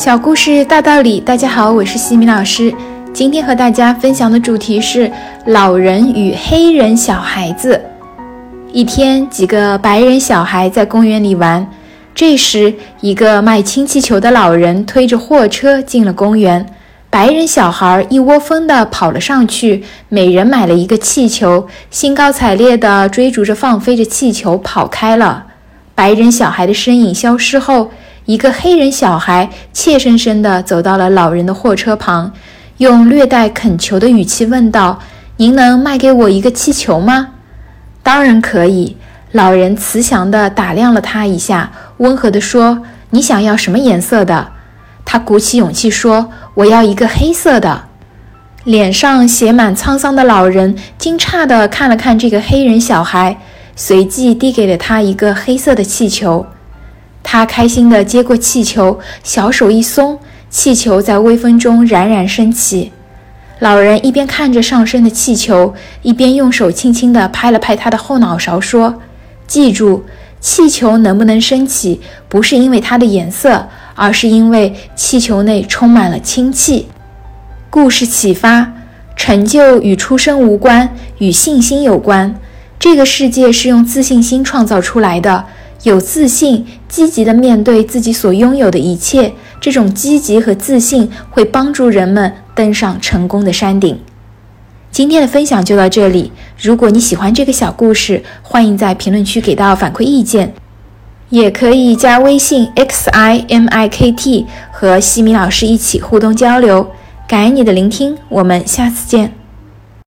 小故事大道理，大家好，我是西米老师。今天和大家分享的主题是老人与黑人小孩子。一天，几个白人小孩在公园里玩，这时，一个卖氢气球的老人推着货车进了公园。白人小孩一窝蜂地跑了上去，每人买了一个气球，兴高采烈地追逐着放飞着气球跑开了。白人小孩的身影消失后。一个黑人小孩怯生生地走到了老人的货车旁，用略带恳求的语气问道：“您能卖给我一个气球吗？”“当然可以。”老人慈祥地打量了他一下，温和地说：“你想要什么颜色的？”他鼓起勇气说：“我要一个黑色的。”脸上写满沧桑的老人惊诧地看了看这个黑人小孩，随即递给了他一个黑色的气球。他开心地接过气球，小手一松，气球在微风中冉冉升起。老人一边看着上升的气球，一边用手轻轻地拍了拍他的后脑勺，说：“记住，气球能不能升起，不是因为它的颜色，而是因为气球内充满了氢气。”故事启发：成就与出生无关，与信心有关。这个世界是用自信心创造出来的。有自信，积极的面对自己所拥有的一切，这种积极和自信会帮助人们登上成功的山顶。今天的分享就到这里。如果你喜欢这个小故事，欢迎在评论区给到反馈意见，也可以加微信 x i m i k t 和西米老师一起互动交流。感恩你的聆听，我们下次见。